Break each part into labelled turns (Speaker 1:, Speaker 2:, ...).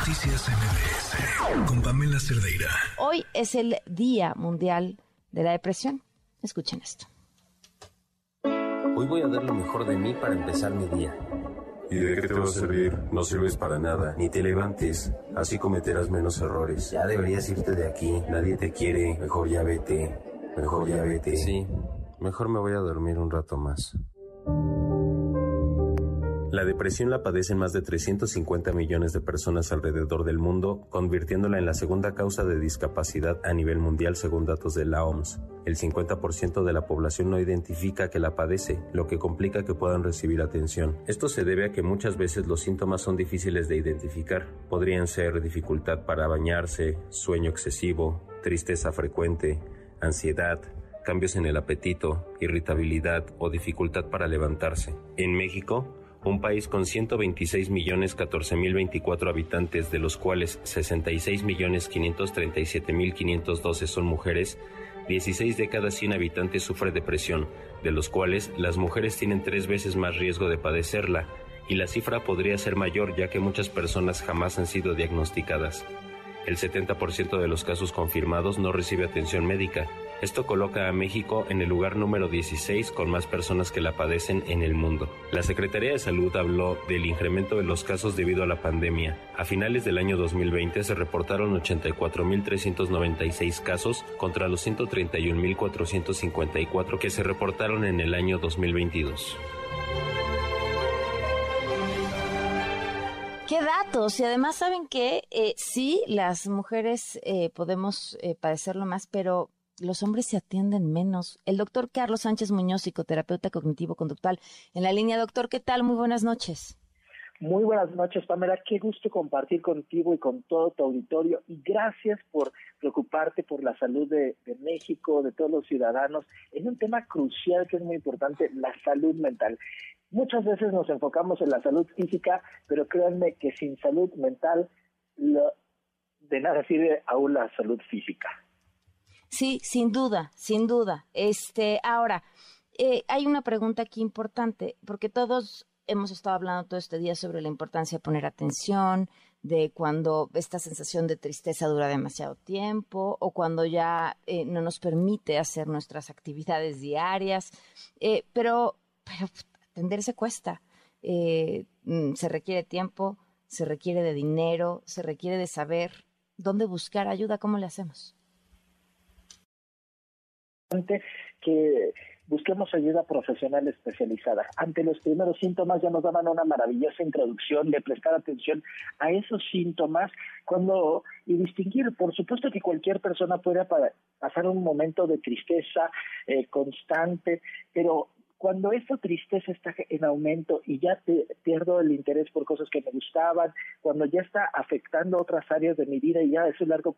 Speaker 1: Noticias MBS con Pamela Cerdeira.
Speaker 2: Hoy es el Día Mundial de la Depresión. Escuchen esto.
Speaker 3: Hoy voy a dar lo mejor de mí para empezar mi día.
Speaker 4: ¿Y de qué te va a servir? No sirves para nada.
Speaker 3: Ni te levantes, así cometerás menos errores. Ya deberías irte de aquí. Nadie te quiere. Mejor ya vete. Mejor ya vete. Sí, mejor me voy a dormir un rato más. La depresión la padecen más de 350 millones de personas alrededor del mundo, convirtiéndola en la segunda causa de discapacidad a nivel mundial según datos de la OMS. El 50% de la población no identifica que la padece, lo que complica que puedan recibir atención. Esto se debe a que muchas veces los síntomas son difíciles de identificar. Podrían ser dificultad para bañarse, sueño excesivo, tristeza frecuente, ansiedad, cambios en el apetito, irritabilidad o dificultad para levantarse. En México, un país con 126 millones 14 mil 24 habitantes, de los cuales 66 millones 537 mil 512 son mujeres, 16 de cada 100 habitantes sufre depresión, de los cuales las mujeres tienen tres veces más riesgo de padecerla, y la cifra podría ser mayor ya que muchas personas jamás han sido diagnosticadas. El 70% de los casos confirmados no recibe atención médica. Esto coloca a México en el lugar número 16 con más personas que la padecen en el mundo. La Secretaría de Salud habló del incremento de los casos debido a la pandemia. A finales del año 2020 se reportaron 84.396 casos contra los 131.454 que se reportaron en el año 2022.
Speaker 2: ¿Qué datos? Y además saben que eh, sí, las mujeres eh, podemos eh, padecerlo más, pero los hombres se atienden menos. El doctor Carlos Sánchez Muñoz, psicoterapeuta cognitivo-conductual. En la línea, doctor, ¿qué tal? Muy buenas noches.
Speaker 5: Muy buenas noches, Pamela. Qué gusto compartir contigo y con todo tu auditorio. Y gracias por preocuparte por la salud de, México, de todos los ciudadanos, en un tema crucial que es muy importante, la salud mental. Muchas veces nos enfocamos en la salud física, pero créanme que sin salud mental lo, de nada sirve aún la salud física.
Speaker 2: Sí, sin duda, sin duda. Este, ahora, eh, hay una pregunta aquí importante, porque todos hemos estado hablando todo este día sobre la importancia de poner atención, de cuando esta sensación de tristeza dura demasiado tiempo o cuando ya eh, no nos permite hacer nuestras actividades diarias. Eh, pero, pero atenderse cuesta. Eh, mm, se requiere tiempo, se requiere de dinero, se requiere de saber dónde buscar ayuda, ¿cómo le hacemos?
Speaker 5: Que busquemos ayuda profesional especializada. Ante los primeros síntomas ya nos daban una maravillosa introducción de prestar atención a esos síntomas cuando y distinguir, por supuesto que cualquier persona puede pasar un momento de tristeza eh, constante, pero cuando esa tristeza está en aumento y ya te, pierdo el interés por cosas que me gustaban, cuando ya está afectando otras áreas de mi vida y ya es un largo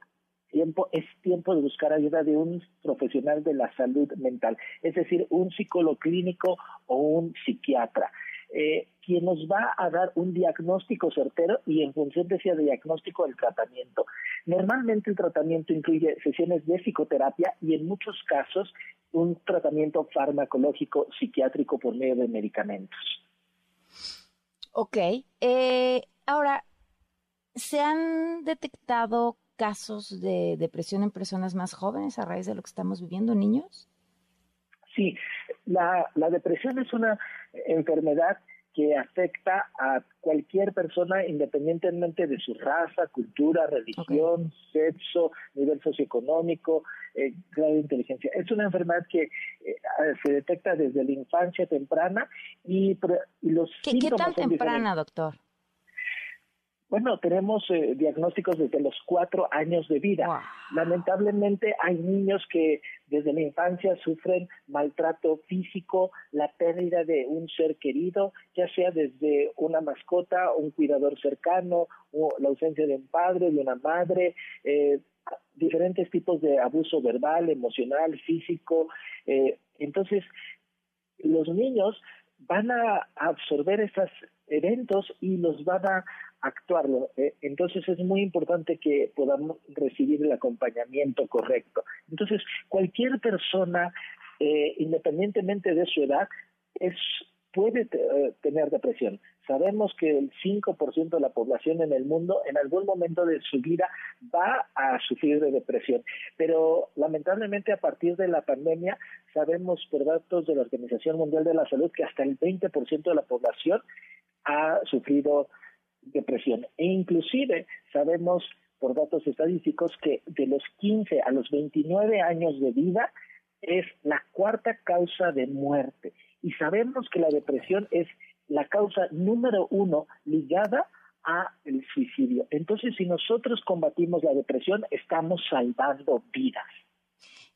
Speaker 5: tiempo, es tiempo de buscar ayuda de un profesional de la salud mental, es decir, un psicólogo clínico o un psiquiatra. Eh, quien nos va a dar un diagnóstico certero y en función de ese diagnóstico el tratamiento. Normalmente el tratamiento incluye sesiones de psicoterapia y en muchos casos un tratamiento farmacológico psiquiátrico por medio de medicamentos.
Speaker 2: Ok. Eh, ahora, ¿se han detectado casos de depresión en personas más jóvenes a raíz de lo que estamos viviendo, niños?
Speaker 5: Sí, la, la depresión es una enfermedad que afecta a cualquier persona independientemente de su raza, cultura, religión, sexo, nivel socioeconómico, eh, grado de inteligencia. Es una enfermedad que eh, se detecta desde la infancia temprana y, y los
Speaker 2: ¿Qué, ¿Qué tan temprana, doctor?
Speaker 5: Bueno, tenemos eh, diagnósticos desde los cuatro años de vida. Lamentablemente hay niños que desde la infancia sufren maltrato físico, la pérdida de un ser querido, ya sea desde una mascota, un cuidador cercano, o la ausencia de un padre, de una madre, eh, diferentes tipos de abuso verbal, emocional, físico. Eh, entonces, los niños van a absorber esos eventos y los van a actuarlo. Eh, entonces es muy importante que podamos recibir el acompañamiento correcto. Entonces, cualquier persona, eh, independientemente de su edad, es puede eh, tener depresión. Sabemos que el 5% de la población en el mundo en algún momento de su vida va a sufrir de depresión, pero lamentablemente a partir de la pandemia sabemos por datos de la Organización Mundial de la Salud que hasta el 20% de la población ha sufrido depresión e inclusive sabemos por datos estadísticos que de los 15 a los 29 años de vida es la cuarta causa de muerte y sabemos que la depresión es la causa número uno ligada a el suicidio. Entonces, si nosotros combatimos la depresión, estamos salvando vidas.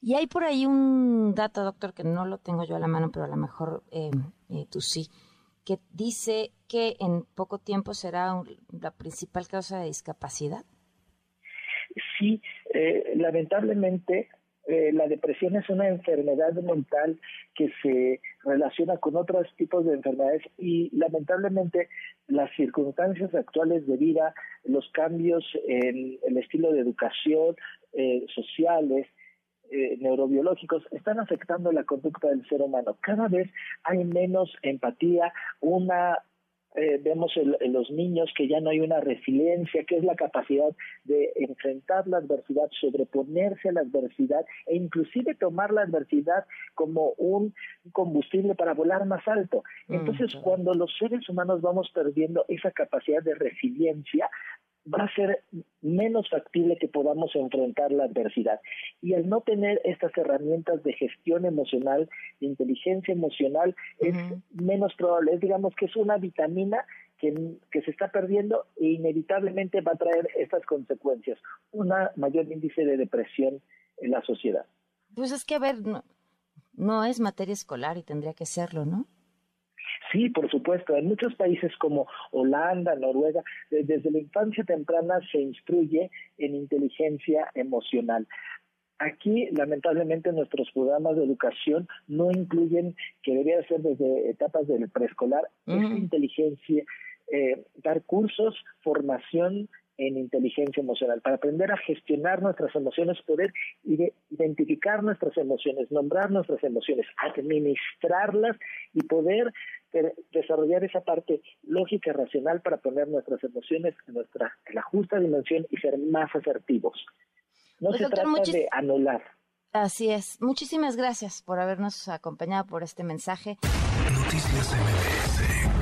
Speaker 2: Y hay por ahí un dato, doctor, que no lo tengo yo a la mano, pero a lo mejor eh, eh, tú sí, que dice que en poco tiempo será la principal causa de discapacidad.
Speaker 5: Sí, eh, lamentablemente eh, la depresión es una enfermedad mental que se relaciona con otros tipos de enfermedades y lamentablemente las circunstancias actuales de vida, los cambios en el estilo de educación, eh, sociales, eh, neurobiológicos están afectando la conducta del ser humano. Cada vez hay menos empatía, una eh, vemos en, los niños que ya no hay una resiliencia, que es la capacidad de enfrentar la adversidad, sobreponerse a la adversidad e inclusive tomar la adversidad como un combustible para volar más alto. Mm, Entonces, cuando los seres humanos vamos perdiendo esa capacidad de resiliencia, va a ser menos factible que podamos enfrentar la adversidad. Y al no tener estas herramientas de gestión emocional, de inteligencia emocional, es menos probable. Es, digamos que es una vitamina que, que, se está perdiendo e inevitablemente va a traer estas consecuencias, un mayor índice de depresión en la sociedad.
Speaker 2: Pues es que, a ver, no, no es materia escolar y tendría que serlo, ¿no?
Speaker 5: Sí, por supuesto. En muchos países como Holanda, Noruega, desde la infancia temprana se instruye en inteligencia emocional. Aquí, lamentablemente, nuestros programas de educación no incluyen, que debería ser desde etapas del preescolar, esa inteligencia, eh, dar cursos, formación en inteligencia emocional, para aprender a gestionar nuestras emociones, poder identificar nuestras emociones, nombrar nuestras emociones, administrarlas y poder desarrollar esa parte lógica y racional para poner nuestras emociones en, nuestra, en la justa dimensión y ser más asertivos. No pues, se trata de anular.
Speaker 2: Así es. Muchísimas gracias por habernos acompañado por este mensaje.
Speaker 1: Noticias MBS